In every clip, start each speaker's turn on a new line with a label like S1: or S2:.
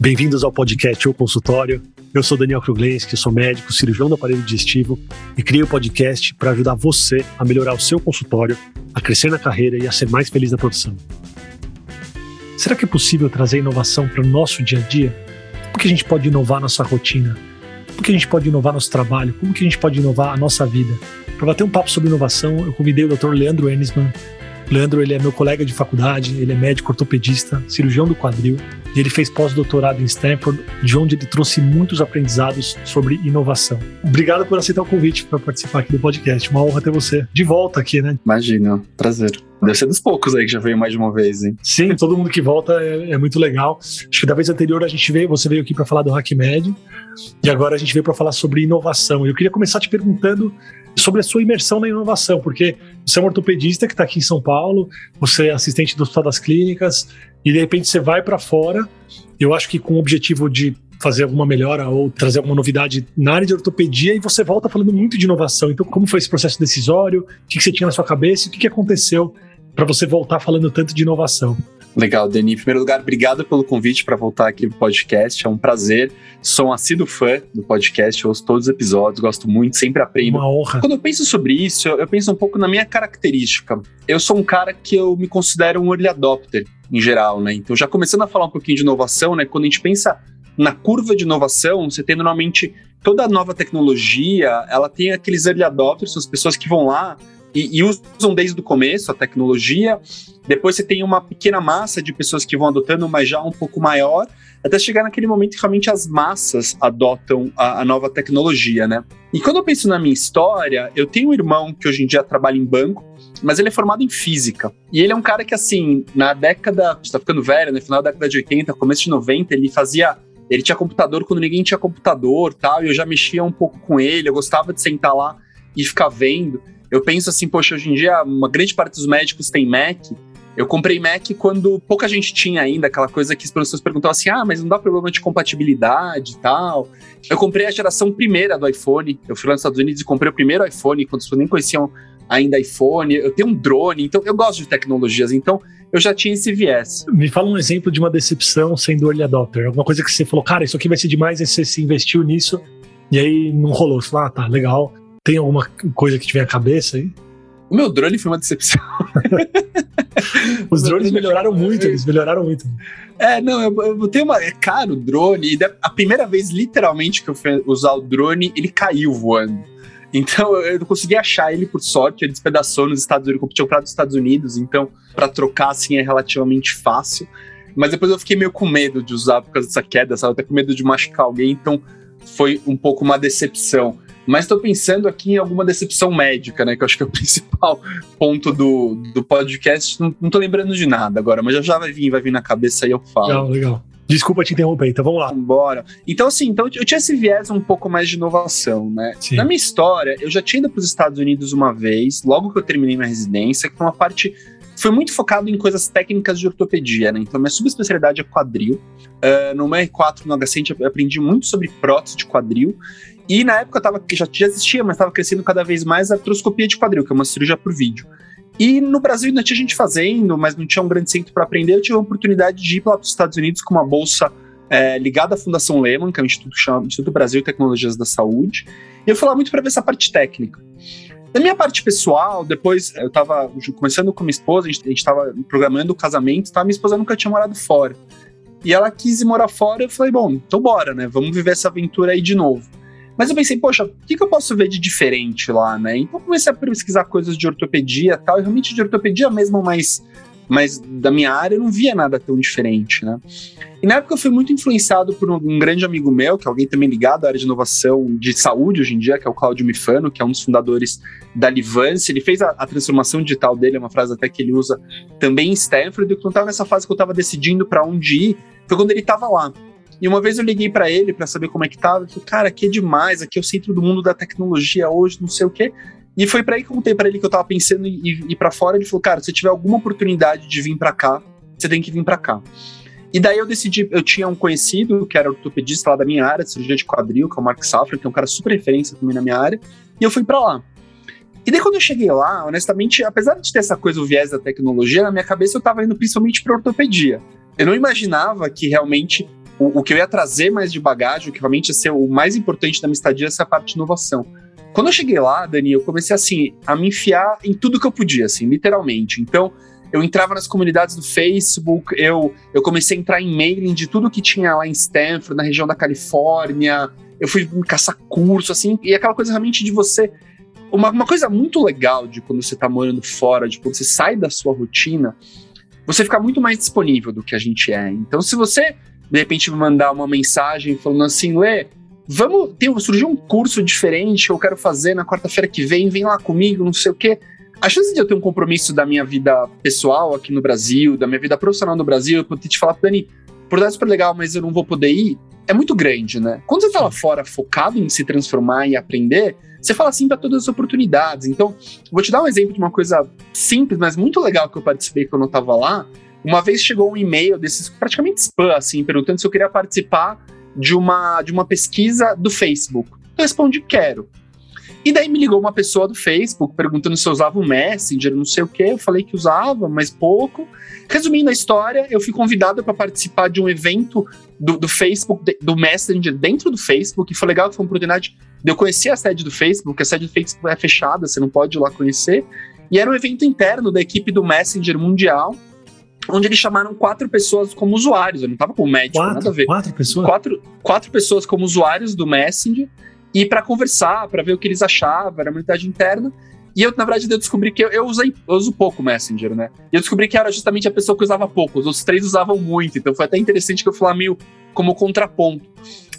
S1: Bem-vindos ao podcast O Consultório. Eu sou Daniel Kruglenski, sou médico, cirurgião do aparelho digestivo e criei o um podcast para ajudar você a melhorar o seu consultório, a crescer na carreira e a ser mais feliz na profissão. Será que é possível trazer inovação para o nosso dia a dia? Como que a gente pode inovar nossa rotina? Como que a gente pode inovar nosso trabalho? Como que a gente pode inovar a nossa vida? Para bater um papo sobre inovação, eu convidei o Dr. Leandro Enisman. Leandro ele é meu colega de faculdade, ele é médico ortopedista, cirurgião do quadril, e ele fez pós-doutorado em Stanford, de onde ele trouxe muitos aprendizados sobre inovação. Obrigado por aceitar o convite para participar aqui do podcast. Uma honra ter você de volta aqui, né?
S2: Imagina, prazer. Deve ser dos poucos aí que já veio mais de uma vez, hein?
S1: Sim, todo mundo que volta é, é muito legal. Acho que da vez anterior a gente veio, você veio aqui para falar do HackMed e agora a gente veio para falar sobre inovação. Eu queria começar te perguntando sobre a sua imersão na inovação, porque você é um ortopedista que está aqui em São Paulo, você é assistente do Hospital das Clínicas e de repente você vai para fora. Eu acho que com o objetivo de fazer alguma melhora ou trazer alguma novidade na área de ortopedia e você volta falando muito de inovação. Então, como foi esse processo decisório? O que você tinha na sua cabeça? O que aconteceu para você voltar falando tanto de inovação.
S2: Legal, Dani. Em primeiro lugar, obrigado pelo convite para voltar aqui no podcast. É um prazer. Sou um assíduo fã do podcast, ouço todos os episódios, gosto muito, sempre aprendo.
S1: Uma honra.
S2: Quando eu penso sobre isso, eu penso um pouco na minha característica. Eu sou um cara que eu me considero um early adopter, em geral, né? Então, já começando a falar um pouquinho de inovação, né? Quando a gente pensa na curva de inovação, você tem normalmente toda nova tecnologia, ela tem aqueles early adopters, são as pessoas que vão lá e, e, usam desde o começo a tecnologia. Depois você tem uma pequena massa de pessoas que vão adotando, mas já um pouco maior, até chegar naquele momento que realmente as massas adotam a, a, nova tecnologia, né? E quando eu penso na minha história, eu tenho um irmão que hoje em dia trabalha em banco, mas ele é formado em física. E ele é um cara que, assim, na década, está ficando velho, no né? final da década de 80, começo de 90, ele fazia ele tinha computador quando ninguém tinha computador, tal, e eu já mexia um pouco com ele, eu gostava de sentar lá e ficar vendo. Eu penso assim, poxa, hoje em dia uma grande parte dos médicos tem Mac. Eu comprei Mac quando pouca gente tinha ainda, aquela coisa que as pessoas perguntavam assim: ah, mas não dá problema de compatibilidade e tal. Eu comprei a geração primeira do iPhone. Eu fui lá nos Estados Unidos e comprei o primeiro iPhone, quando as pessoas nem conheciam ainda iPhone. Eu tenho um drone, então eu gosto de tecnologias. Então eu já tinha esse viés.
S1: Me fala um exemplo de uma decepção sendo early adopter. Alguma coisa que você falou, cara, isso aqui vai ser demais, e você se investiu nisso, e aí não rolou. Você falou, ah, tá, legal. Tem alguma coisa que tiver a cabeça aí?
S2: O meu drone foi uma decepção.
S1: Os drones melhoraram muito, eles melhoraram muito.
S2: É, não, eu, eu botei uma. É caro o drone, a primeira vez, literalmente, que eu fui usar o drone, ele caiu voando. Então eu não consegui achar ele por sorte, ele despedaçou nos Estados Unidos, eu tinha comprado nos Estados Unidos, então para trocar assim é relativamente fácil. Mas depois eu fiquei meio com medo de usar por causa dessa queda, sabe? Até com medo de machucar alguém, então foi um pouco uma decepção. Mas estou pensando aqui em alguma decepção médica, né? Que eu acho que é o principal ponto do, do podcast. Não, não tô lembrando de nada agora, mas já, já vai vir, vai vir na cabeça e eu falo.
S1: Legal, legal. Desculpa te interromper, então vamos lá.
S2: Bora. Então, assim, então eu tinha esse viés um pouco mais de inovação, né? Sim. Na minha história, eu já tinha ido para os Estados Unidos uma vez, logo que eu terminei minha residência, que foi uma parte. Foi muito focado em coisas técnicas de ortopedia, né? Então, minha subespecialidade é quadril. Uh, no meu R4 no HC, eu aprendi muito sobre prótese de quadril. E na época tava, já, já existia, mas estava crescendo cada vez mais a artroscopia de quadril, que é uma cirurgia por vídeo. E no Brasil ainda tinha gente fazendo, mas não tinha um grande centro para aprender. Eu tive a oportunidade de ir para os Estados Unidos com uma bolsa é, ligada à Fundação Lehman, que é o Instituto, chama, Instituto Brasil Tecnologias da Saúde. E eu fui lá muito para ver essa parte técnica. Da minha parte pessoal, depois eu estava começando com minha esposa, a gente estava programando o casamento, tá? minha esposa nunca tinha morado fora. E ela quis ir morar fora, eu falei, bom, então bora, né? Vamos viver essa aventura aí de novo. Mas eu pensei, poxa, o que, que eu posso ver de diferente lá, né? Então comecei a pesquisar coisas de ortopedia e tal, e realmente de ortopedia mesmo, mas, mas da minha área eu não via nada tão diferente, né? E na época eu fui muito influenciado por um, grande amigo meu, que é alguém também ligado à área de inovação de saúde hoje em dia, que é o Claudio Mifano, que é um dos fundadores da Livance. Ele fez a, a transformação digital dele, é uma frase até que ele usa também em Stanford, e eu estava nessa fase que eu estava decidindo para onde ir, foi quando ele estava lá. E uma vez eu liguei para ele para saber como é que tava. Ele falou, cara, aqui é demais, aqui é o centro do mundo da tecnologia hoje, não sei o quê. E foi para aí que eu contei para ele que eu tava pensando em ir, para fora. Ele falou, cara, se tiver alguma oportunidade de vir para cá, você tem que vir para cá. E daí eu decidi, eu tinha um conhecido que era ortopedista lá da minha área, de cirurgia de quadril, que é o Mark Safra, que é um cara super referência também na minha área, e eu fui para lá. E daí quando eu cheguei lá, honestamente, apesar de ter essa coisa, o viés da tecnologia, na minha cabeça eu tava indo principalmente para ortopedia. Eu não imaginava que realmente o, o, que eu ia trazer mais de bagagem, o que realmente ia ser o mais importante da minha estadia, essa parte de inovação. Quando eu cheguei lá, Dani, eu comecei assim a me enfiar em tudo que eu podia, assim, literalmente. Então, eu entrava nas comunidades do Facebook, eu, eu comecei a entrar em mailing de tudo que tinha lá em Stanford, na região da Califórnia. Eu fui caçar curso, assim, e aquela coisa realmente de você. Uma, uma coisa muito legal de quando você tá morando fora, de quando você sai da sua rotina, você fica muito mais disponível do que a gente é. Então, se você de repente me mandar uma mensagem falando assim, Lê, vamos, tem, surgiu um curso diferente que eu quero fazer na quarta-feira que vem, vem lá comigo, não sei o quê. A chance de eu ter um compromisso da minha vida pessoal aqui no Brasil, da minha vida profissional no Brasil, eu poder te falar, Dani, por dar super legal, mas eu não vou poder ir, é muito grande, né? Quando você tá lá fora focado em se transformar e aprender, você fala sim para todas as oportunidades. Então, vou te dar um exemplo de uma coisa simples, mas muito legal que eu participei quando eu tava lá. Uma vez chegou um e-mail desses praticamente spam, assim, perguntando se eu queria participar de uma, de uma pesquisa do Facebook. Eu respondi, quero. E daí me ligou uma pessoa do Facebook perguntando se eu usava o Messenger, não sei o que. Eu falei que usava, mas pouco. Resumindo a história, eu fui convidado para participar de um evento do, do, Facebook, do Messenger dentro do Facebook. E foi legal foi uma oportunidade de eu conhecer a sede do Facebook. A sede do Facebook é fechada, você não pode ir lá conhecer. E era um evento interno da equipe do Messenger Mundial onde eles chamaram quatro pessoas como usuários. Eu não tava com médico,
S1: quatro,
S2: nada a ver.
S1: Quatro pessoas?
S2: Quatro, quatro pessoas como usuários do Messenger e para conversar, para ver o que eles achavam, era uma unidade interna. E eu, na verdade, eu descobri que eu, eu, usei, eu uso pouco Messenger, né? E eu descobri que era justamente a pessoa que usava pouco. Os outros três usavam muito. Então foi até interessante que eu fui lá meio como contraponto.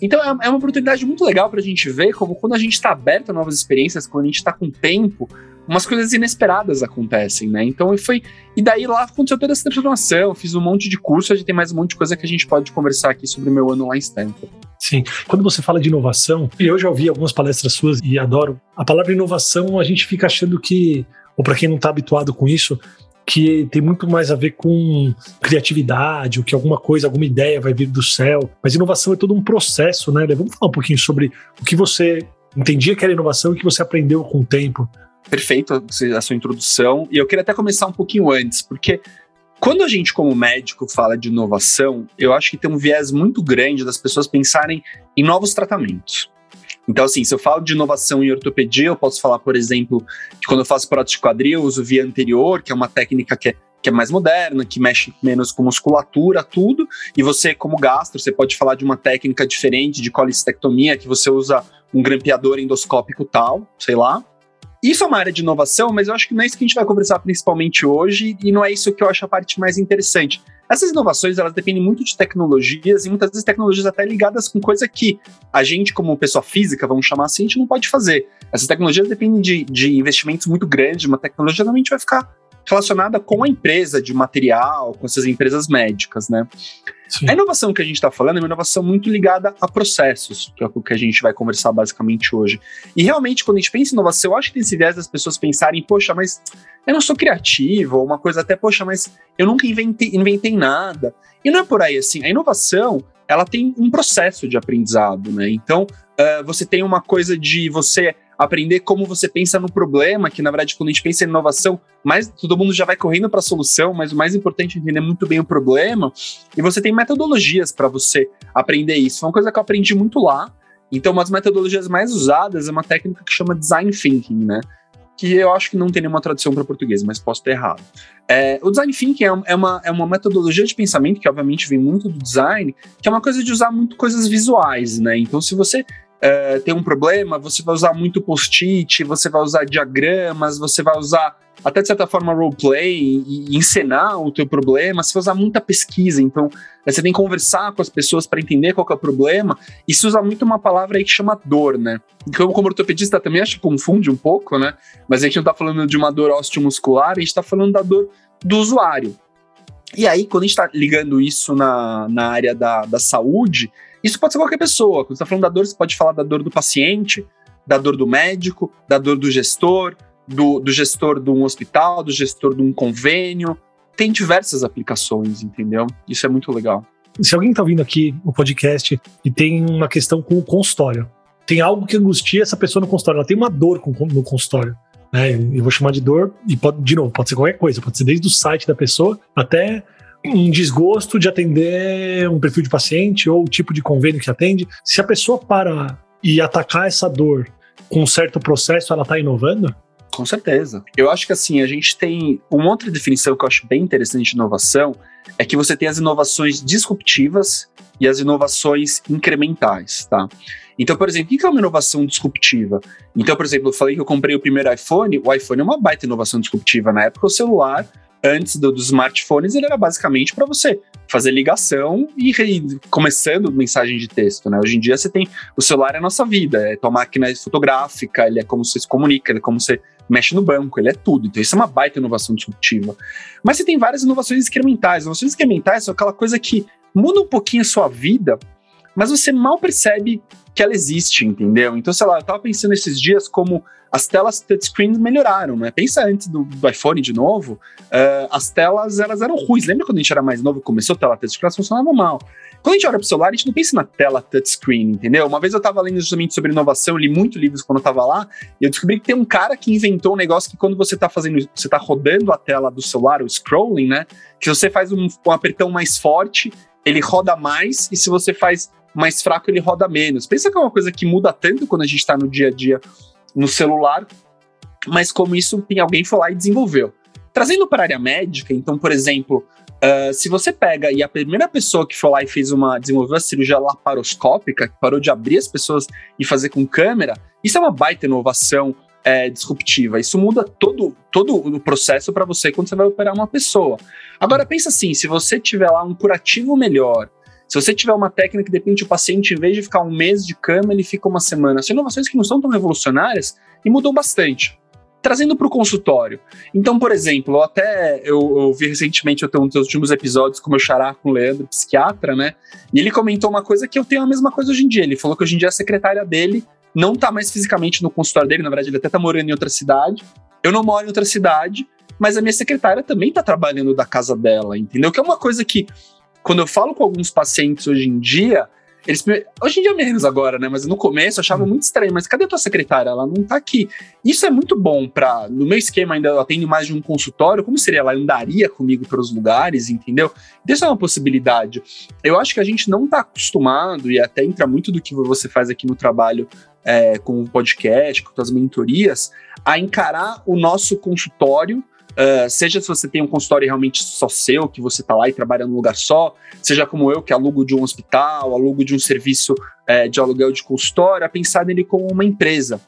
S2: Então é, é uma oportunidade muito legal para a gente ver como quando a gente está aberto a novas experiências, quando a gente está com tempo, umas coisas inesperadas acontecem, né? Então foi. E daí lá aconteceu toda essa transformação, fiz um monte de curso, a gente tem mais um monte de coisa que a gente pode conversar aqui sobre o meu ano lá em Stanford.
S1: Sim. Quando você fala de inovação, e eu já ouvi algumas palestras suas e adoro, a palavra inovação a gente fica achando que, ou para quem não está habituado com isso, que tem muito mais a ver com criatividade, ou que alguma coisa, alguma ideia vai vir do céu. Mas inovação é todo um processo, né? Vamos falar um pouquinho sobre o que você entendia que era inovação e que você aprendeu com o tempo
S2: perfeito a sua introdução. E eu queria até começar um pouquinho antes, porque quando a gente, como médico, fala de inovação, eu acho que tem um viés muito grande das pessoas pensarem em novos tratamentos. Então, assim, se eu falo de inovação em ortopedia, eu posso falar, por exemplo, que quando eu faço prótese de quadril, eu uso via anterior, que é uma técnica que é, que é mais moderna, que mexe menos com musculatura, tudo. E você, como gastro, você pode falar de uma técnica diferente de colicistectomia, que você usa um grampeador endoscópico tal, sei lá. Isso é uma área de inovação, mas eu acho que não é isso que a gente vai conversar principalmente hoje e não é isso que eu acho a parte mais interessante. Essas inovações, elas dependem muito de tecnologias e muitas vezes tecnologias até ligadas com coisa que a gente, como pessoa física, vamos chamar assim, a gente não pode fazer. Essas tecnologias dependem de, de investimentos muito grandes, uma tecnologia normalmente vai ficar relacionada com a empresa de material, com essas empresas médicas, né? Sim. A inovação que a gente está falando é uma inovação muito ligada a processos, que é o que a gente vai conversar basicamente hoje. E realmente, quando a gente pensa em inovação, eu acho que tem esse viés das pessoas pensarem, poxa, mas eu não sou criativo, ou uma coisa até, poxa, mas eu nunca inventei, inventei nada. E não é por aí assim. A inovação, ela tem um processo de aprendizado, né? Então, uh, você tem uma coisa de você aprender como você pensa no problema, que na verdade, quando a gente pensa em inovação, mais todo mundo já vai correndo para a solução, mas o mais importante é entender muito bem o problema. E você tem metodologias para você aprender isso. Foi uma coisa que eu aprendi muito lá. Então, uma das metodologias mais usadas é uma técnica que chama design thinking, né? Que eu acho que não tem nenhuma tradução para português, mas posso ter errado. É, o design thinking é, é, uma, é uma metodologia de pensamento que, obviamente, vem muito do design, que é uma coisa de usar muito coisas visuais, né? Então, se você é, tem um problema, você vai usar muito post-it, você vai usar diagramas, você vai usar até de certa forma roleplay e, encenar o teu problema, você vai usar muita pesquisa, então é, você tem que conversar com as pessoas para entender qual é o problema, e se usa muito uma palavra aí que chama dor, né? Então, como ortopedista também acho que confunde um pouco, né? Mas a gente não está falando de uma dor osteomuscular, a gente está falando da dor do usuário. E aí, quando a gente está ligando isso na, na área da, da saúde, isso pode ser qualquer pessoa. Quando você está falando da dor, você pode falar da dor do paciente, da dor do médico, da dor do gestor, do, do gestor de um hospital, do gestor de um convênio. Tem diversas aplicações, entendeu? Isso é muito legal.
S1: Se alguém está ouvindo aqui o podcast e tem uma questão com o consultório, tem algo que angustia essa pessoa no consultório, ela tem uma dor no consultório. Né? Eu vou chamar de dor, e pode, de novo, pode ser qualquer coisa, pode ser desde o site da pessoa até um desgosto de atender um perfil de paciente ou o tipo de convênio que atende. Se a pessoa para e atacar essa dor com um certo processo, ela está inovando?
S2: Com certeza. Eu acho que assim, a gente tem uma outra definição que eu acho bem interessante de inovação, é que você tem as inovações disruptivas e as inovações incrementais, tá? Então, por exemplo, o que é uma inovação disruptiva? Então, por exemplo, eu falei que eu comprei o primeiro iPhone, o iPhone é uma baita inovação disruptiva. Na época, o celular, antes do, dos smartphones, ele era basicamente para você fazer ligação e começando mensagem de texto, né? Hoje em dia você tem o celular é a nossa vida, é tua máquina fotográfica, ele é como você se comunica, ele é como você mexe no banco, ele é tudo. Então isso é uma baita inovação disruptiva. Mas você tem várias inovações incrementais. Inovações incrementais são aquela coisa que muda um pouquinho a sua vida, mas você mal percebe que ela existe, entendeu? Então, sei lá, eu tava pensando esses dias como as telas touchscreen melhoraram, né? Pensa antes do, do iPhone de novo, uh, as telas elas eram ruins. Lembra quando a gente era mais novo e começou a tela touchscreen, elas funcionavam mal. Quando a gente olha pro celular, a gente não pensa na tela touchscreen, entendeu? Uma vez eu tava lendo justamente sobre inovação, li muito livros quando eu tava lá, e eu descobri que tem um cara que inventou um negócio que quando você tá fazendo, você tá rodando a tela do celular, o scrolling, né? Que você faz um, um apertão mais forte, ele roda mais, e se você faz mais fraco ele roda menos. Pensa que é uma coisa que muda tanto quando a gente está no dia a dia no celular, mas como isso alguém foi lá e desenvolveu. Trazendo para a área médica, então, por exemplo, uh, se você pega e a primeira pessoa que foi lá e fez uma, desenvolveu a cirurgia laparoscópica, que parou de abrir as pessoas e fazer com câmera, isso é uma baita inovação é, disruptiva. Isso muda todo, todo o processo para você quando você vai operar uma pessoa. Agora, pensa assim: se você tiver lá um curativo melhor, se você tiver uma técnica que depende do paciente, em vez de ficar um mês de cama, ele fica uma semana. São inovações que não são tão revolucionárias e mudam bastante. Trazendo para o consultório. Então, por exemplo, até eu, eu vi recentemente, eu tenho um dos últimos episódios com o meu xará, com o Leandro, psiquiatra, né? E ele comentou uma coisa que eu tenho a mesma coisa hoje em dia. Ele falou que hoje em dia a secretária dele não está mais fisicamente no consultório dele, na verdade, ele até está morando em outra cidade. Eu não moro em outra cidade, mas a minha secretária também está trabalhando da casa dela, entendeu? Que é uma coisa que quando eu falo com alguns pacientes hoje em dia, eles, hoje em dia menos agora, né? Mas no começo eu achava muito estranho. Mas cadê a tua secretária? Ela não tá aqui. Isso é muito bom para No meu esquema, ainda eu atendo mais de um consultório. Como seria? Ela andaria comigo pelos lugares, entendeu? Isso é uma possibilidade. Eu acho que a gente não tá acostumado, e até entra muito do que você faz aqui no trabalho é, com o podcast, com as mentorias, a encarar o nosso consultório Uh, seja se você tem um consultório realmente só seu, que você está lá e trabalha num lugar só, seja como eu, que alugo de um hospital, alugo de um serviço uh, de aluguel de consultório, a pensar nele como uma empresa.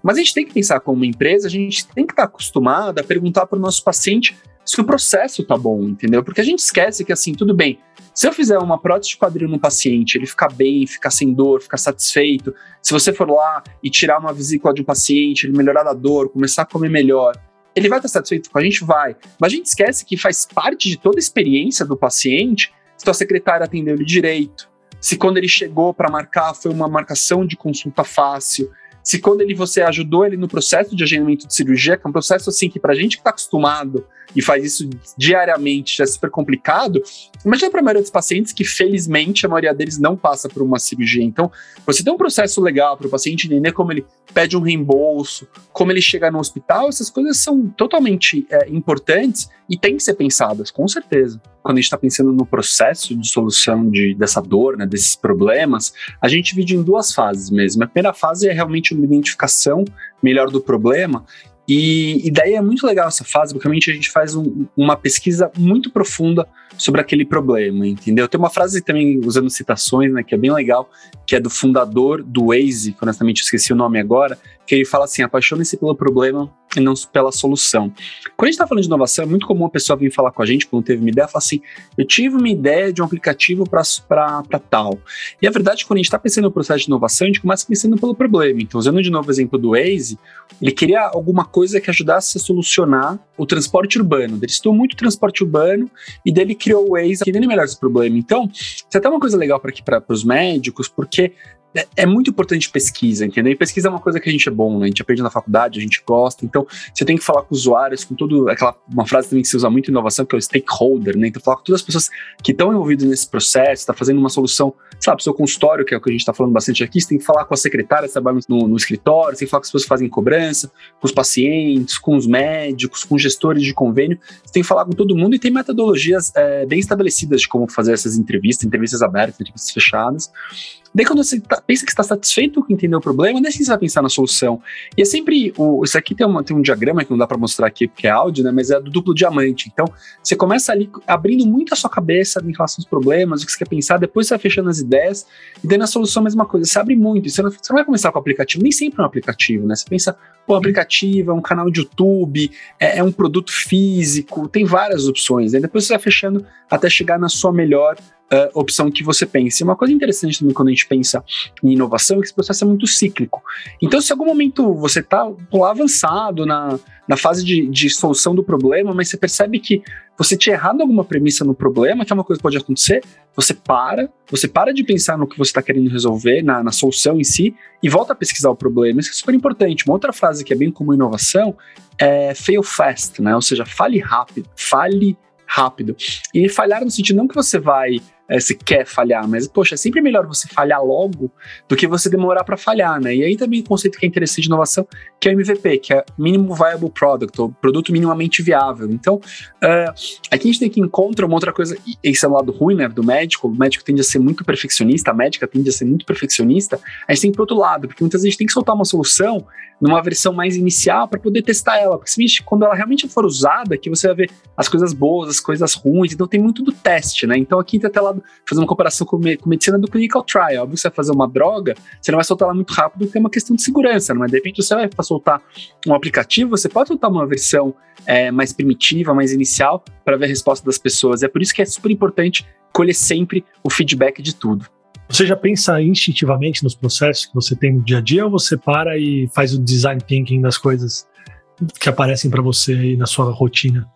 S2: Mas a gente tem que pensar como uma empresa, a gente tem que estar tá acostumado a perguntar para o nosso paciente se o processo tá bom, entendeu? Porque a gente esquece que assim, tudo bem, se eu fizer uma prótese de quadril no paciente, ele ficar bem, ficar sem dor, ficar satisfeito, se você for lá e tirar uma vesícula de um paciente, ele melhorar da dor, começar a comer melhor, ele vai estar satisfeito com a gente? Vai. Mas a gente esquece que faz parte de toda a experiência do paciente se tua secretária atendeu ele direito, se quando ele chegou para marcar foi uma marcação de consulta fácil, se quando ele você ajudou ele no processo de agendamento de cirurgia, que é um processo assim que para a gente que está acostumado e faz isso diariamente já é super complicado, imagina para a maioria dos pacientes que felizmente a maioria deles não passa por uma cirurgia. Então, você tem um processo legal para o paciente entender como ele pede um reembolso, como ele chega no hospital, essas coisas são totalmente é, importantes e têm que ser pensadas, com certeza. Quando a gente está pensando no processo de solução de, dessa dor, né, desses problemas, a gente divide em duas fases mesmo. A primeira fase é realmente uma identificação melhor do problema e, e, daí é muito legal essa fase, porque realmente a gente faz um, uma pesquisa muito profunda sobre aquele problema, entendeu? Tem uma frase também, usando citações, né, que é bem legal, que é do fundador do Waze, que honestamente esqueci o nome agora, que ele fala assim: apaixone-se pelo problema e não pela solução. Quando a gente está falando de inovação, é muito comum a pessoa vir falar com a gente, quando teve uma ideia, falar assim: eu tive uma ideia de um aplicativo para tal. E a verdade é que quando a gente está pensando no processo de inovação, a gente começa pensando pelo problema. Então, usando de novo o exemplo do Waze, ele queria alguma coisa que ajudasse a solucionar o transporte urbano. Ele estudou muito transporte urbano e dele criou o Waze entendendo melhor esse problema. Então, isso é até uma coisa legal para aqui para os médicos, porque é, é, muito importante pesquisa, entendeu? E pesquisa é uma coisa que a gente é bom, né? A gente aprende na faculdade, a gente gosta. Então, você tem que falar com usuários, com todo. Aquela, uma frase também que se usa muito em inovação, que é o stakeholder, né? Então, falar com todas as pessoas que estão envolvidas nesse processo, está fazendo uma solução, sabe, seu consultório, que é o que a gente está falando bastante aqui, você tem que falar com a secretária que trabalha no, no escritório, você tem que falar com as pessoas que fazem cobrança, com os pacientes, com os médicos, com gestores de convênio. Você tem que falar com todo mundo e tem metodologias é, bem estabelecidas de como fazer essas entrevistas, entrevistas abertas, entrevistas fechadas. Daí, quando você tá, pensa que está satisfeito com entender o problema, daí sim você vai pensar na solução. E é sempre. O, isso aqui tem, uma, tem um diagrama que não dá para mostrar aqui porque é áudio, né? Mas é do duplo diamante. Então, você começa ali abrindo muito a sua cabeça em relação aos problemas, o que você quer pensar, depois você vai fechando as ideias, e daí na solução a mesma coisa. Você abre muito. Você não, você não vai começar com o aplicativo, nem sempre é um aplicativo, né? Você pensa, pô, aplicativo, é um canal de YouTube, é, é um produto físico, tem várias opções. Aí depois você vai fechando até chegar na sua melhor uh, opção que você pense. Uma coisa interessante também quando a gente pensa em inovação é que esse processo é muito cíclico. Então, se em algum momento você está avançado na, na fase de, de solução do problema, mas você percebe que você tinha errado alguma premissa no problema, que é uma coisa que pode acontecer, você para, você para de pensar no que você está querendo resolver, na, na, solução em si, e volta a pesquisar o problema. Isso é super importante. Uma outra frase que é bem comum em inovação é fail fast, né? Ou seja, fale rápido, fale rápido. E falhar no sentido não que você vai é, se quer falhar, mas, poxa, é sempre melhor você falhar logo do que você demorar para falhar, né? E aí também o um conceito que é interessante de inovação, que é o MVP, que é Minimum Viable Product, ou produto minimamente viável. Então, uh, aqui a gente tem que encontrar uma outra coisa, esse é o lado ruim, né, do médico, o médico tende a ser muito perfeccionista, a médica tende a ser muito perfeccionista, a gente tem pro outro lado, porque muitas vezes tem que soltar uma solução numa versão mais inicial para poder testar ela, porque quando ela realmente for usada, que você vai ver as coisas boas, as coisas ruins, então tem muito do teste, né? Então aqui tem até fazer uma comparação com, me, com medicina do clinical trial. Óbvio que você vai fazer uma droga, você não vai soltar ela muito rápido, porque é uma questão de segurança, não é? De repente você vai soltar um aplicativo, você pode soltar uma versão é, mais primitiva, mais inicial, para ver a resposta das pessoas. É por isso que é super importante colher sempre o feedback de tudo.
S1: Você já pensa instintivamente nos processos que você tem no dia a dia ou você para e faz o design thinking das coisas que aparecem para você aí na sua rotina?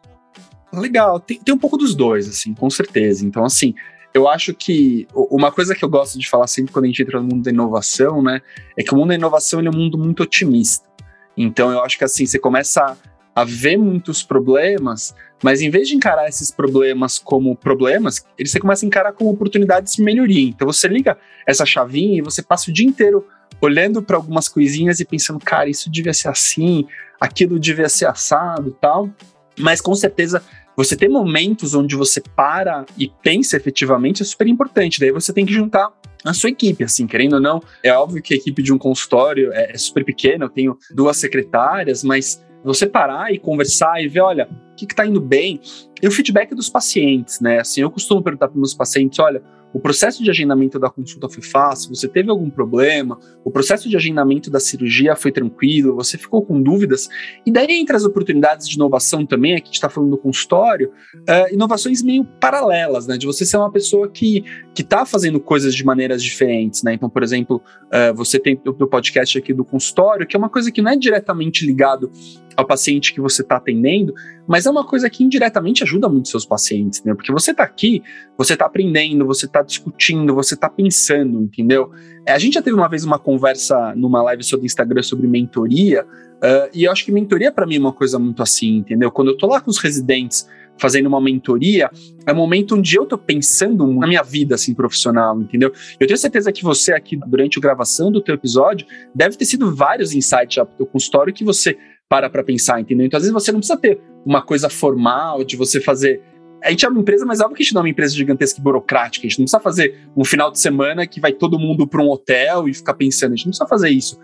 S2: Legal, tem, tem um pouco dos dois, assim, com certeza. Então, assim, eu acho que uma coisa que eu gosto de falar sempre quando a gente entra no mundo da inovação, né, é que o mundo da inovação é um mundo muito otimista. Então eu acho que assim, você começa a ver muitos problemas, mas em vez de encarar esses problemas como problemas, você começa a encarar como oportunidades de melhoria. Então você liga essa chavinha e você passa o dia inteiro olhando para algumas coisinhas e pensando, cara, isso devia ser assim, aquilo devia ser assado, tal. Mas com certeza você ter momentos onde você para e pensa efetivamente é super importante. Daí você tem que juntar a sua equipe, assim, querendo ou não. É óbvio que a equipe de um consultório é, é super pequena, eu tenho duas secretárias, mas você parar e conversar e ver, olha, o que está indo bem, e o feedback dos pacientes, né? Assim, eu costumo perguntar para meus pacientes, olha, o processo de agendamento da consulta foi fácil? Você teve algum problema? O processo de agendamento da cirurgia foi tranquilo? Você ficou com dúvidas? E daí, entre as oportunidades de inovação também, aqui a gente está falando do consultório, uh, inovações meio paralelas, né? De você ser uma pessoa que está fazendo coisas de maneiras diferentes, né? Então, por exemplo, uh, você tem o podcast aqui do consultório, que é uma coisa que não é diretamente ligado ao paciente que você está atendendo, mas é uma coisa que indiretamente ajuda muito seus pacientes, né? Porque você está aqui, você está aprendendo, você está discutindo, você está pensando, entendeu? É, a gente já teve uma vez uma conversa numa live sobre Instagram sobre mentoria, uh, e eu acho que mentoria para mim é uma coisa muito assim, entendeu? Quando eu tô lá com os residentes fazendo uma mentoria, é um momento onde eu tô pensando na minha vida, assim, profissional, entendeu? Eu tenho certeza que você aqui, durante a gravação do teu episódio, deve ter sido vários insights já pro teu consultório que você para para pensar, entendeu? Então, às vezes você não precisa ter uma coisa formal de você fazer. A gente é uma empresa, mas é óbvio que a gente não é uma empresa gigantesca e burocrática. A gente não precisa fazer um final de semana que vai todo mundo para um hotel e ficar pensando. A gente não precisa fazer isso.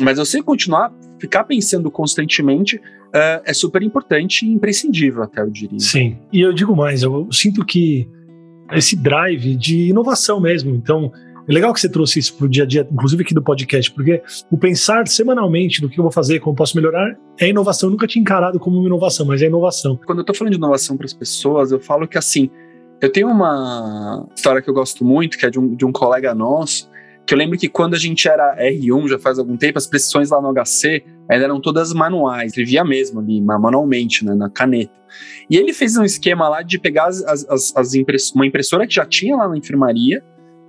S2: Mas você continuar, ficar pensando constantemente uh, é super importante e imprescindível, até eu diria.
S1: Sim. E eu digo mais, eu sinto que esse drive de inovação mesmo. Então, é legal que você trouxe isso para o dia a dia, inclusive aqui do podcast, porque o pensar semanalmente no que eu vou fazer, como posso melhorar, é inovação. Eu nunca tinha encarado como uma inovação, mas é inovação.
S2: Quando eu estou falando de inovação para as pessoas, eu falo que assim, eu tenho uma história que eu gosto muito, que é de um, de um colega nosso, que eu lembro que quando a gente era R1, já faz algum tempo, as prescrições lá no HC ainda eram todas manuais, escrevia mesmo ali, manualmente, né, na caneta. E ele fez um esquema lá de pegar as, as, as impress uma impressora que já tinha lá na enfermaria,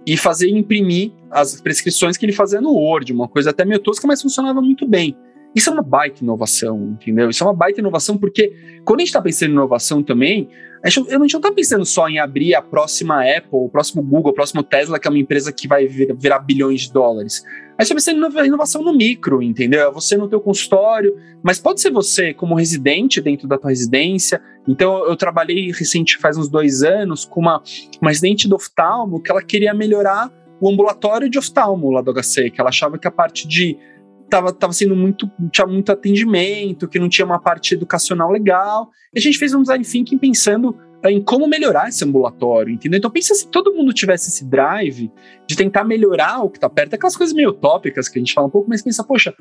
S2: e fazer imprimir as prescrições que ele fazia no Word, uma coisa até meio tosca, mas funcionava muito bem. Isso é uma baita inovação, entendeu? Isso é uma baita inovação porque quando a gente está pensando em inovação também, a gente, a gente não está pensando só em abrir a próxima Apple, o próximo Google, o próximo Tesla, que é uma empresa que vai virar, virar bilhões de dólares. A gente está pensando em inovação no micro, entendeu? É você no teu consultório, mas pode ser você como residente dentro da tua residência. Então, eu trabalhei recente, faz uns dois anos, com uma, uma residente do oftalmo que ela queria melhorar o ambulatório de oftalmo lá do HC, que ela achava que a parte de tava, tava sendo muito, tinha muito atendimento, que não tinha uma parte educacional legal. E a gente fez um design thinking pensando em como melhorar esse ambulatório, entendeu? Então pensa se todo mundo tivesse esse drive de tentar melhorar o que tá perto, aquelas coisas meio utópicas que a gente fala um pouco, mas pensa, poxa,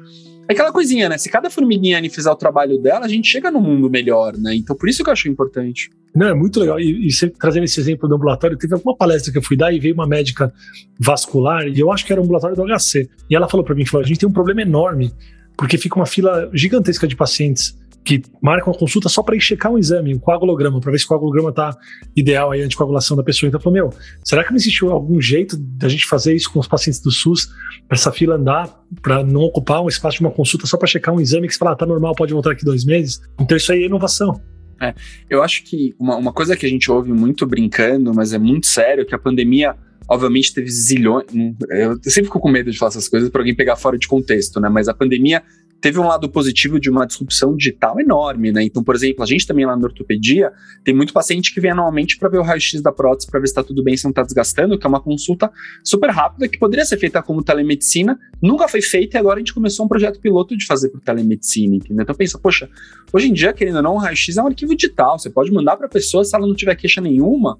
S2: é aquela coisinha, né? Se cada formiguinha fizer o trabalho dela, a gente chega num mundo melhor, né? Então por isso que eu acho importante.
S1: Não, é muito legal. E, e você trazendo esse exemplo do ambulatório, teve alguma palestra que eu fui dar e veio uma médica vascular, e eu acho que era o ambulatório do HC. E ela falou para mim, falou, a gente tem um problema enorme, porque fica uma fila gigantesca de pacientes que marcam a consulta só para checar um exame, um coagulograma, para ver se o coagulograma tá ideal aí, a anticoagulação da pessoa. Então, falou, meu, será que não existiu algum jeito da gente fazer isso com os pacientes do SUS, para essa fila andar, para não ocupar um espaço de uma consulta só para checar um exame que você fala, ah, tá normal, pode voltar aqui dois meses? Então, isso aí é inovação.
S2: É, eu acho que uma, uma coisa que a gente ouve muito brincando, mas é muito sério, que a pandemia obviamente teve zilhões. Eu sempre fico com medo de falar essas coisas para alguém pegar fora de contexto, né? Mas a pandemia teve um lado positivo de uma disrupção digital enorme, né? Então, por exemplo, a gente também lá na ortopedia tem muito paciente que vem anualmente para ver o raio-x da prótese para ver se está tudo bem, se não está desgastando, que é uma consulta super rápida que poderia ser feita como telemedicina, nunca foi feita e agora a gente começou um projeto piloto de fazer por telemedicina, entendeu? Então pensa, poxa, hoje em dia, querendo ou não, o raio-x é um arquivo digital, você pode mandar para a pessoa se ela não tiver queixa nenhuma,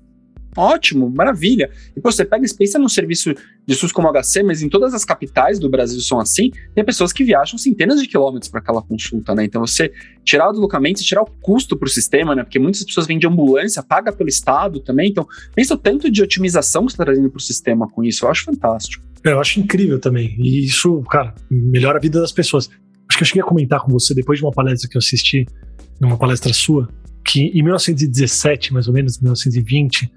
S2: Ótimo, maravilha. E pô, você pega e pensa num serviço de SUS como HC, mas em todas as capitais do Brasil são assim, tem pessoas que viajam centenas de quilômetros para aquela consulta, né? Então você tirar o deslocamento tirar o custo para o sistema, né? Porque muitas pessoas vêm de ambulância, paga pelo Estado também. Então, pensa o tanto de otimização que você está trazendo para o sistema com isso. Eu acho fantástico.
S1: É, eu acho incrível também. E isso, cara, melhora a vida das pessoas. Acho que eu cheguei a comentar com você depois de uma palestra que eu assisti, numa palestra sua, que em 1917, mais ou menos, 1920,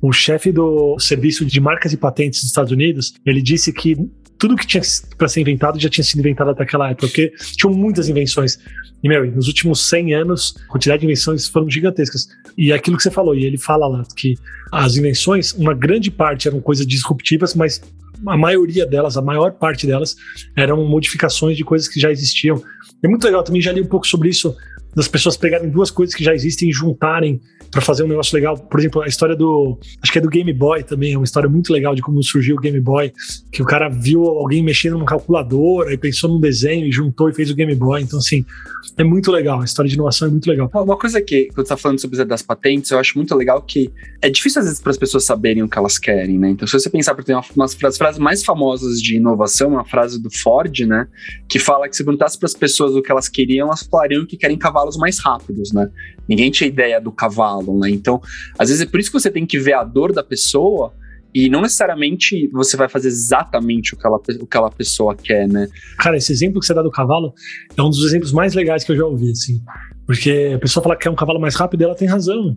S1: o chefe do Serviço de Marcas e Patentes dos Estados Unidos, ele disse que tudo que tinha para ser inventado já tinha sido inventado até aquela época, porque tinham muitas invenções. E, meu, nos últimos 100 anos, a quantidade de invenções foram gigantescas. E é aquilo que você falou, e ele fala lá que as invenções, uma grande parte eram coisas disruptivas, mas a maioria delas, a maior parte delas, eram modificações de coisas que já existiam. É muito legal, também já li um pouco sobre isso, das pessoas pegarem duas coisas que já existem e juntarem para fazer um negócio legal. Por exemplo, a história do. Acho que é do Game Boy também, é uma história muito legal de como surgiu o Game Boy. Que o cara viu alguém mexendo numa calculadora e pensou num desenho e juntou e fez o Game Boy. Então, assim, é muito legal. A história de inovação é muito legal.
S2: Uma coisa que, quando você tá falando sobre das patentes, eu acho muito legal que é difícil às vezes para as pessoas saberem o que elas querem, né? Então, se você pensar, por exemplo, uma das frases mais famosas de inovação, uma frase do Ford, né? Que fala que se perguntasse para as pessoas o que elas queriam, elas falariam que querem cavalos mais rápidos, né? Ninguém tinha ideia do cavalo, né? Então, às vezes é por isso que você tem que ver a dor da pessoa e não necessariamente você vai fazer exatamente o que, ela, o que aquela pessoa quer, né?
S1: Cara, esse exemplo que você dá do cavalo é um dos exemplos mais legais que eu já ouvi, assim. Porque a pessoa fala que é um cavalo mais rápido e ela tem razão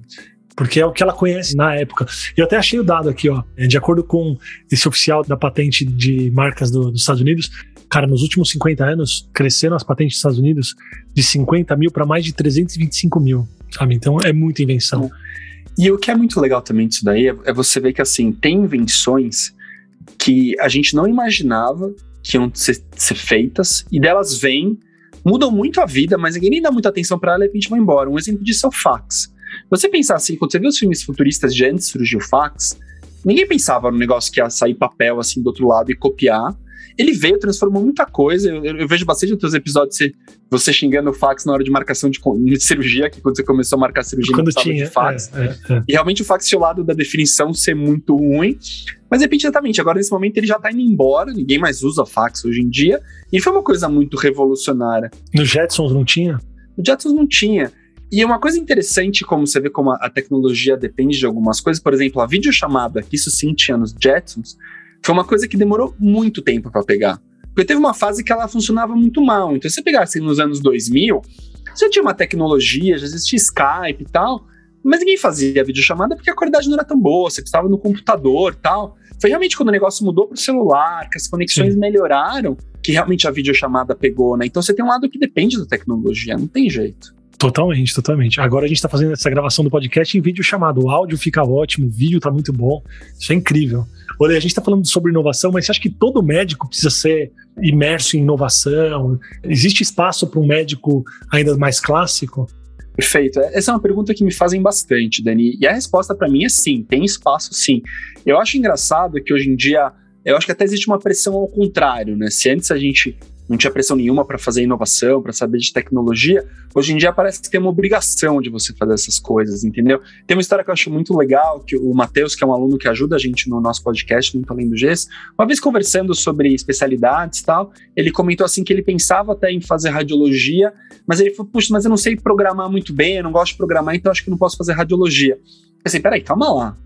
S1: porque é o que ela conhece na época. Eu até achei o dado aqui, ó. De acordo com esse oficial da patente de marcas do, dos Estados Unidos, cara, nos últimos 50 anos, cresceram as patentes dos Estados Unidos de 50 mil para mais de 325 mil, sabe? Então é muita invenção.
S2: E o que é muito legal também disso daí é, é você ver que, assim, tem invenções que a gente não imaginava que iam ser, ser feitas, e delas vêm, mudam muito a vida, mas ninguém nem dá muita atenção para ela e a gente vai embora. Um exemplo disso é o fax. Você pensar assim, quando você vê os filmes futuristas de antes surgiu o fax, ninguém pensava no negócio que ia sair papel assim do outro lado e copiar ele veio, transformou muita coisa. Eu, eu vejo bastante outros episódios você, você xingando o fax na hora de marcação de, de cirurgia, que quando você começou a marcar cirurgia
S1: quando tinha
S2: de fax. É, é, é. E realmente o fax tinha o lado da definição ser muito ruim. Mas exatamente, agora nesse momento ele já tá indo embora, ninguém mais usa fax hoje em dia. E foi uma coisa muito revolucionária.
S1: No Jetsons não tinha?
S2: No Jetsons não tinha. E uma coisa interessante, como você vê como a, a, tecnologia depende de algumas coisas, por exemplo, a videochamada, que isso sim tinha nos Jetsons, foi uma coisa que demorou muito tempo para pegar. Porque teve uma fase que ela funcionava muito mal. Então, se você pegasse nos anos 2000, você tinha uma tecnologia, já existia Skype e tal, Mas ninguém fazia videochamada porque a qualidade não era tão boa, você precisava no computador tal. Foi realmente quando o negócio mudou para o celular, que as conexões Sim. melhoraram, que realmente a videochamada pegou, né? Então você tem um lado que depende da tecnologia, não tem jeito.
S1: Totalmente, totalmente. Agora a gente está fazendo essa gravação do podcast em vídeo chamado. O áudio fica ótimo, o vídeo está muito bom. Isso é incrível. Olha, a gente está falando sobre inovação, mas você acha que todo médico precisa ser imerso em inovação? Existe espaço para um médico ainda mais clássico?
S2: Perfeito. Essa é uma pergunta que me fazem bastante, Dani. E a resposta para mim é sim, tem espaço sim. Eu acho engraçado que hoje em dia, eu acho que até existe uma pressão ao contrário, né? Se antes a gente não tinha pressão nenhuma para fazer inovação, para saber de tecnologia. Hoje em dia parece que tem uma obrigação de você fazer essas coisas, entendeu? Tem uma história que eu acho muito legal, que o Matheus, que é um aluno que ajuda a gente no nosso podcast, Muito Além do GES, uma vez conversando sobre especialidades e tal, ele comentou assim que ele pensava até em fazer radiologia, mas ele falou, puxa, mas eu não sei programar muito bem, eu não gosto de programar, então acho que não posso fazer radiologia. Eu pensei, peraí, calma lá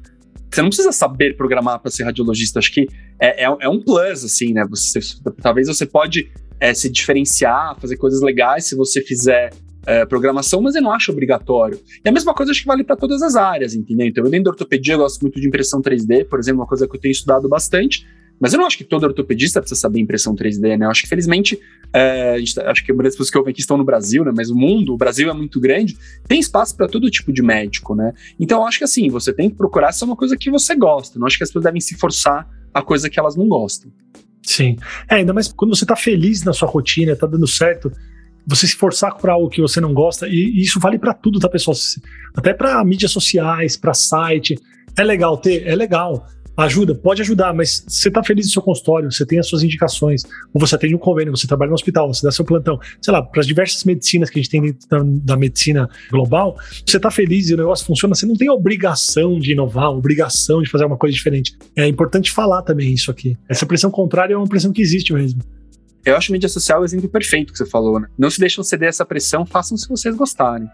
S2: você não precisa saber programar para ser radiologista. Acho que é, é, é, um plus, assim, né? Você, talvez você pode é, se diferenciar, fazer coisas legais se você fizer é, programação, mas eu não acho obrigatório. E a mesma coisa acho que vale para todas as áreas, entendeu? Então, eu dentro da ortopedia eu gosto muito de impressão 3D, por exemplo, uma coisa que eu tenho estudado bastante, mas eu não acho que todo ortopedista precisa saber impressão 3D, né? Eu acho que, felizmente, é, tá, acho que as pessoas que ouvem aqui estão no Brasil, né? Mas o mundo, o Brasil é muito grande, tem espaço para todo tipo de médico, né? Então, eu acho que, assim, você tem que procurar ser uma coisa que você gosta. Não acho que as pessoas devem se forçar a coisa que elas não gostam.
S1: Sim. É, ainda mais quando você tá feliz na sua rotina, tá dando certo, você se forçar para algo que você não gosta, e isso vale para tudo, tá, pessoal? Até para mídias sociais, para site. É legal ter? É legal. Ajuda, pode ajudar, mas você está feliz no seu consultório, você tem as suas indicações, ou você atende um convênio, você trabalha no hospital, você dá seu plantão, sei lá, para as diversas medicinas que a gente tem dentro da, da medicina global, você está feliz e o negócio funciona, você não tem obrigação de inovar, obrigação de fazer uma coisa diferente. É importante falar também isso aqui. Essa pressão contrária é uma pressão que existe mesmo.
S2: Eu acho mídia social o exemplo perfeito que você falou, né? Não se deixam ceder essa pressão, façam se vocês gostarem.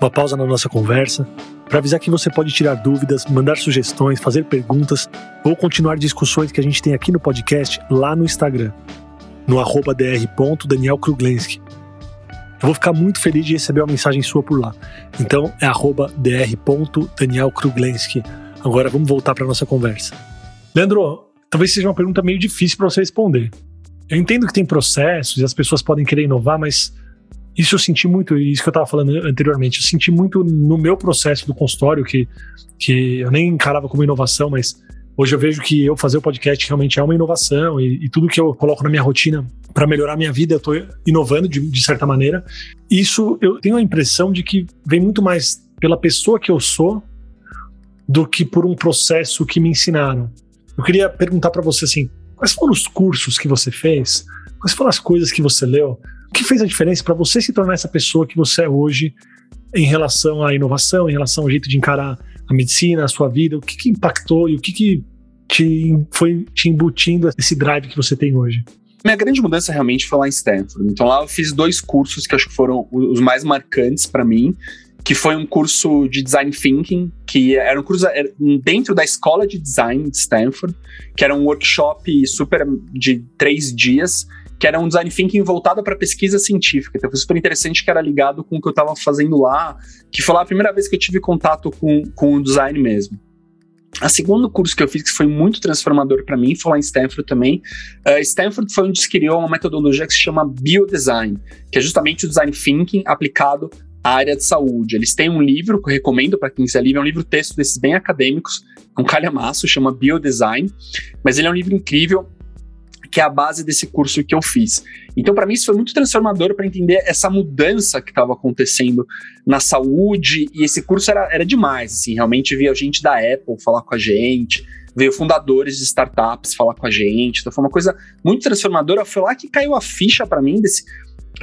S1: Uma pausa na nossa conversa para avisar que você pode tirar dúvidas, mandar sugestões, fazer perguntas ou continuar discussões que a gente tem aqui no podcast lá no Instagram, no arroba dr.danielkruglenski. Eu vou ficar muito feliz de receber uma mensagem sua por lá. Então é arroba dr.danielkruglenski. Agora vamos voltar para nossa conversa. Leandro, talvez seja uma pergunta meio difícil para você responder. Eu entendo que tem processos e as pessoas podem querer inovar, mas isso eu senti muito, isso que eu estava falando anteriormente, eu senti muito no meu processo do consultório, que, que eu nem encarava como inovação, mas hoje eu vejo que eu fazer o podcast realmente é uma inovação e, e tudo que eu coloco na minha rotina para melhorar a minha vida, eu estou inovando de, de certa maneira. Isso eu tenho a impressão de que vem muito mais pela pessoa que eu sou do que por um processo que me ensinaram. Eu queria perguntar para você assim, quais foram os cursos que você fez? Quais foram as coisas que você leu? O que fez a diferença para você se tornar essa pessoa que você é hoje em relação à inovação, em relação ao jeito de encarar a medicina, a sua vida? O que, que impactou e o que, que te, foi te embutindo esse drive que você tem hoje?
S2: Minha grande mudança realmente foi lá em Stanford. Então lá eu fiz dois cursos que acho que foram os mais marcantes para mim, que foi um curso de design thinking, que era um curso dentro da escola de design de Stanford, que era um workshop super de três dias que era um design thinking voltado para pesquisa científica. Então foi super interessante que era ligado com o que eu estava fazendo lá, que foi lá a primeira vez que eu tive contato com, com o design mesmo. A segundo curso que eu fiz, que foi muito transformador para mim, foi lá em Stanford também. Uh, Stanford foi onde se criou uma metodologia que se chama Biodesign, que é justamente o design thinking aplicado à área de saúde. Eles têm um livro que eu recomendo para quem quiser ler, é um livro texto desses bem acadêmicos, um calhamaço, chama Biodesign, mas ele é um livro incrível que é a base desse curso que eu fiz. Então, para mim, isso foi muito transformador para entender essa mudança que estava acontecendo na saúde, e esse curso era, era demais, assim, realmente via gente da Apple falar com a gente, veio fundadores de startups falar com a gente, então foi uma coisa muito transformadora, foi lá que caiu a ficha para mim desse,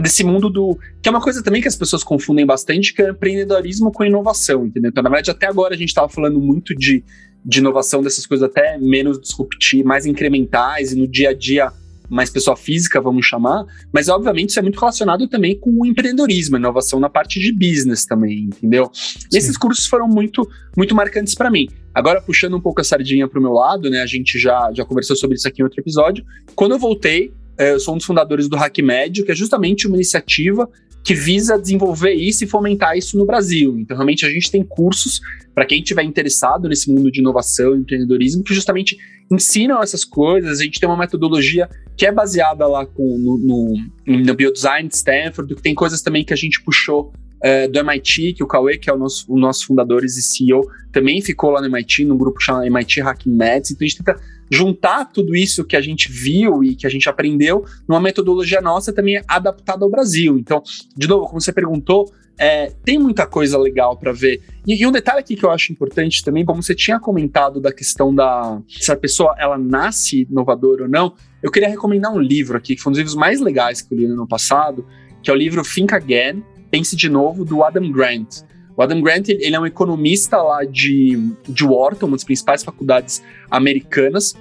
S2: desse mundo do. que é uma coisa também que as pessoas confundem bastante, que é empreendedorismo com inovação, entendeu? Então, na verdade, até agora a gente estava falando muito de de inovação dessas coisas até menos disruptivas, mais incrementais e no dia a dia mais pessoa física, vamos chamar, mas obviamente isso é muito relacionado também com o empreendedorismo, inovação na parte de business também, entendeu? E esses cursos foram muito, muito marcantes para mim. Agora, puxando um pouco a sardinha para o meu lado, né? A gente já, já conversou sobre isso aqui em outro episódio. Quando eu voltei, eh, eu sou um dos fundadores do Hack Médio, que é justamente uma iniciativa que visa desenvolver isso e fomentar isso no Brasil. Então, realmente, a gente tem cursos para quem estiver interessado nesse mundo de inovação e empreendedorismo que justamente ensinam essas coisas. A gente tem uma metodologia que é baseada lá com, no, no, no Biodesign de Stanford, que tem coisas também que a gente puxou é, do MIT, que o Cauê, que é o nosso, o nosso fundador e CEO, também ficou lá no MIT, num grupo chamado MIT Hacking Maths. Então, a gente tenta juntar tudo isso que a gente viu e que a gente aprendeu numa metodologia nossa também adaptada ao Brasil. Então, de novo, como você perguntou, é, tem muita coisa legal para ver. E, e, um detalhe aqui que eu acho importante também, como você tinha comentado da questão da se a pessoa ela nasce inovadora ou não, eu queria recomendar um livro aqui, que foi um dos livros mais legais que eu li no ano passado, que é o livro Think Again, Pense de Novo, do Adam Grant. O Adam Grant ele é um economista lá de, de Wharton, uma das principais faculdades americanas,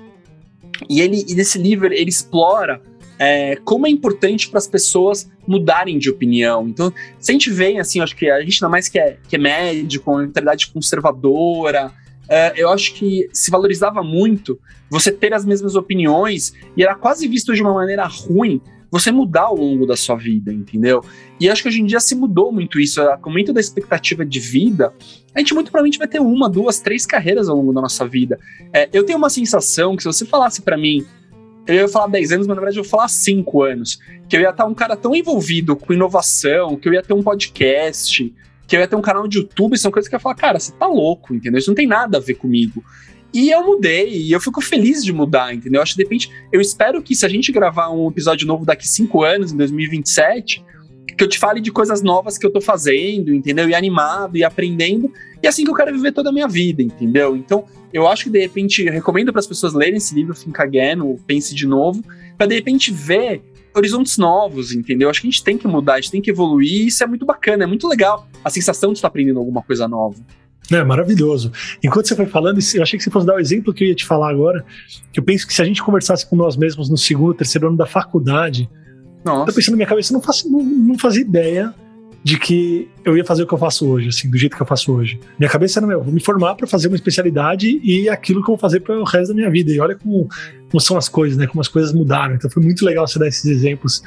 S2: e ele e nesse livro ele explora é, como é importante para as pessoas mudarem de opinião. Então, se a gente vê, assim, acho que a gente ainda mais que é, que é médico, uma mentalidade conservadora, é, eu acho que se valorizava muito você ter as mesmas opiniões e era quase visto de uma maneira ruim você mudar ao longo da sua vida, entendeu? E acho que hoje em dia se mudou muito isso. Com o aumento da expectativa de vida, a gente muito provavelmente vai ter uma, duas, três carreiras ao longo da nossa vida. É, eu tenho uma sensação que se você falasse para mim, eu ia falar 10 anos, mas na verdade eu ia falar 5 anos, que eu ia estar um cara tão envolvido com inovação, que eu ia ter um podcast, que eu ia ter um canal de YouTube, são coisas que eu ia falar, cara, você tá louco, entendeu? Isso não tem nada a ver comigo. E eu mudei, e eu fico feliz de mudar, entendeu? Acho que de repente, eu espero que se a gente gravar um episódio novo daqui cinco anos, em 2027, que eu te fale de coisas novas que eu tô fazendo, entendeu? E animado e aprendendo. E é assim que eu quero viver toda a minha vida, entendeu? Então, eu acho que de repente, recomendo para as pessoas lerem esse livro, Think Again, ou Pense de Novo, para de repente ver horizontes novos, entendeu? Acho que a gente tem que mudar, a gente tem que evoluir, e isso é muito bacana, é muito legal a sensação de estar aprendendo alguma coisa nova.
S1: É maravilhoso. Enquanto você foi falando, eu achei que você fosse dar o exemplo que eu ia te falar agora, que eu penso que se a gente conversasse com nós mesmos no segundo, terceiro ano da faculdade, Nossa. eu pensando na minha cabeça, não, faço, não, não fazia ideia de que eu ia fazer o que eu faço hoje, assim, do jeito que eu faço hoje. Minha cabeça era, meu, vou me formar para fazer uma especialidade e aquilo que eu vou fazer para o resto da minha vida. E olha como, como, são as coisas, né? Como as coisas mudaram. Então foi muito legal você dar esses exemplos.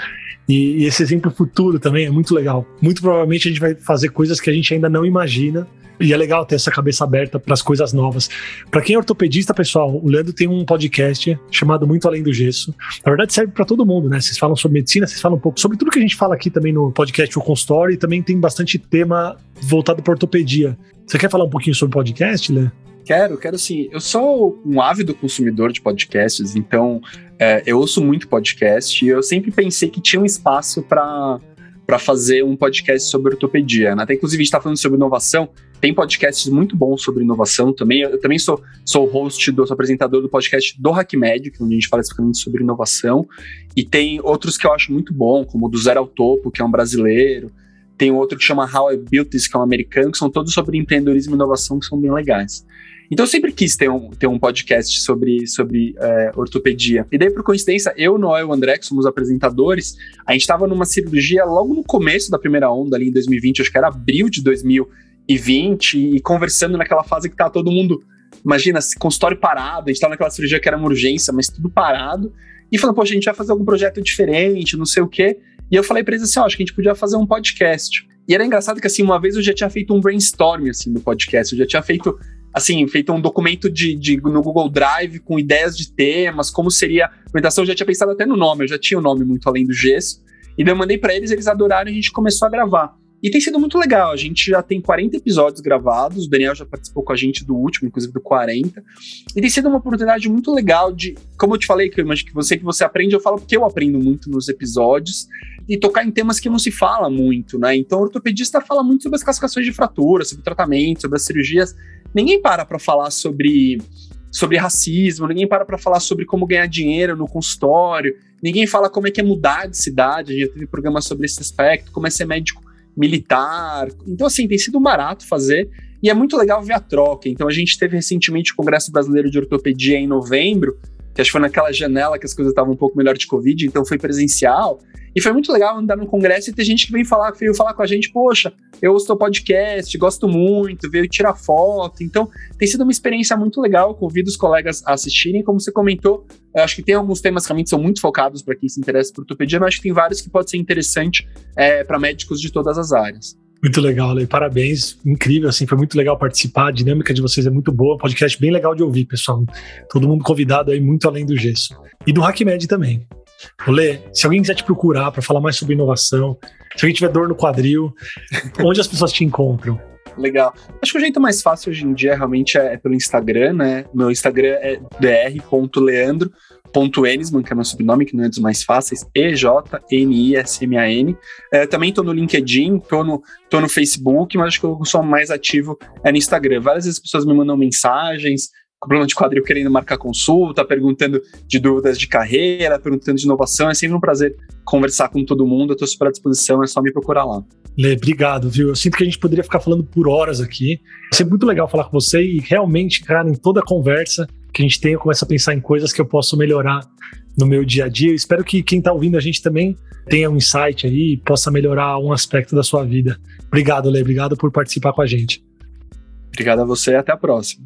S1: E, e esse exemplo futuro também é muito legal. Muito provavelmente a gente vai fazer coisas que a gente ainda não imagina e é legal ter essa cabeça aberta para as coisas novas. Para quem é ortopedista, pessoal, o Leandro tem um podcast chamado Muito Além do Gesso. Na verdade, serve para todo mundo, né? Vocês falam sobre medicina, vocês falam um pouco sobre tudo que a gente fala aqui também no podcast O Consultório e também tem bastante tema voltado para ortopedia. Você quer falar um pouquinho sobre podcast, Lê?
S2: Quero, quero sim. Eu sou um ávido consumidor de podcasts, então é, eu ouço muito podcast e eu sempre pensei que tinha um espaço para para fazer um podcast sobre ortopedia. Né? Até inclusive a gente está falando sobre inovação, tem podcasts muito bons sobre inovação também. Eu, também sou, sou host, do, sou apresentador do podcast do HackMed, onde a gente fala especificamente sobre inovação. E tem outros que eu acho muito bom, como o do Zero ao Topo, que é um brasileiro. Tem outro que chama How I Built This, que é um americano, que são todos sobre empreendedorismo e inovação, que são bem legais. Então eu sempre quis ter um, ter um podcast sobre, sobre é, ortopedia. E daí, por coincidência, eu, Noel e o André, que somos apresentadores, a gente estava numa cirurgia logo no começo da primeira onda, ali em 2020, acho que era abril de 2020, e conversando naquela fase que tá todo mundo, imagina, consultório parado, a gente tava naquela cirurgia que era uma urgência, mas tudo parado, e falando, poxa, a gente vai fazer algum projeto diferente, não sei o quê. E eu falei pra eles assim, ó, acho que a gente podia fazer um podcast. E era engraçado que, assim, uma vez eu já tinha feito um brainstorm, assim, no podcast. Eu já tinha feito assim, feito um documento de, de, no Google Drive com ideias de temas, como seria a apresentação. Eu já tinha pensado até no nome, eu já tinha o um nome muito além do gesso. E daí eu mandei para eles, eles adoraram e a gente começou a gravar. E tem sido muito legal. A gente já tem 40 episódios gravados. O Daniel já participou com a gente do último, inclusive do 40. E tem sido uma oportunidade muito legal de, como eu te falei, que eu imagino que você que você aprende, eu falo porque eu aprendo muito nos episódios e tocar em temas que não se fala muito, né? Então, o ortopedista fala muito sobre as classificações de fratura, sobre tratamento, sobre as cirurgias. Ninguém para para falar sobre sobre racismo, ninguém para para falar sobre como ganhar dinheiro no consultório, ninguém fala como é que é mudar de cidade, a gente já teve programa sobre esse aspecto, como é ser médico militar. Então, assim, tem sido barato fazer e é muito legal ver a troca. Então, a gente teve recentemente o Congresso Brasileiro de Ortopedia em novembro, que acho que foi naquela janela que as coisas estavam um pouco melhor de Covid, então foi presencial. E foi muito legal andar no congresso e ter gente que veio falar, veio falar com a gente, poxa, eu ouço teu podcast, gosto muito, veio tirar foto. Então, tem sido uma experiência muito legal. Convido os colegas a assistirem. Como você comentou, acho que tem alguns temas que realmente são muito focados para quem se interessa por ortopedia, mas acho que tem vários que pode ser interessante é, para médicos de todas as áreas.
S1: Muito legal, Lei. Parabéns. Incrível, assim, foi muito legal participar. A dinâmica de vocês é muito boa. Podcast bem legal de ouvir, pessoal. Todo mundo convidado aí, muito além do gesso. E do HackMed também. Lê, se alguém quiser te procurar para falar mais sobre inovação, se alguém tiver dor no quadril, onde as pessoas te encontram?
S2: Legal. Acho que o jeito mais fácil hoje em dia realmente é, pelo Instagram, né? Meu Instagram é dr.leandro.enisman, que é meu sobrenome, que não é dos mais fáceis, E-J-N-I-S-M-A-N. É, também tô no LinkedIn, tô no, tô no Facebook, mas acho que eu sou mais ativo é no Instagram. Várias vezes as pessoas me mandam mensagens, com problema de quadril querendo marcar consulta, perguntando de dúvidas de carreira, perguntando de inovação. É sempre um prazer conversar com todo mundo. Eu estou super à disposição, é só me procurar lá.
S1: Lê, obrigado, viu? Eu sinto que a gente poderia ficar falando por horas aqui. É sempre muito legal falar com você e realmente, cara, em toda a conversa que a gente tem, eu começo a pensar em coisas que eu posso melhorar no meu dia a dia. Eu espero que quem está ouvindo a gente também tenha um insight aí e possa melhorar um aspecto da sua vida. Obrigado, Lê. Obrigado por participar com a gente.
S2: Obrigado a você e até a próxima.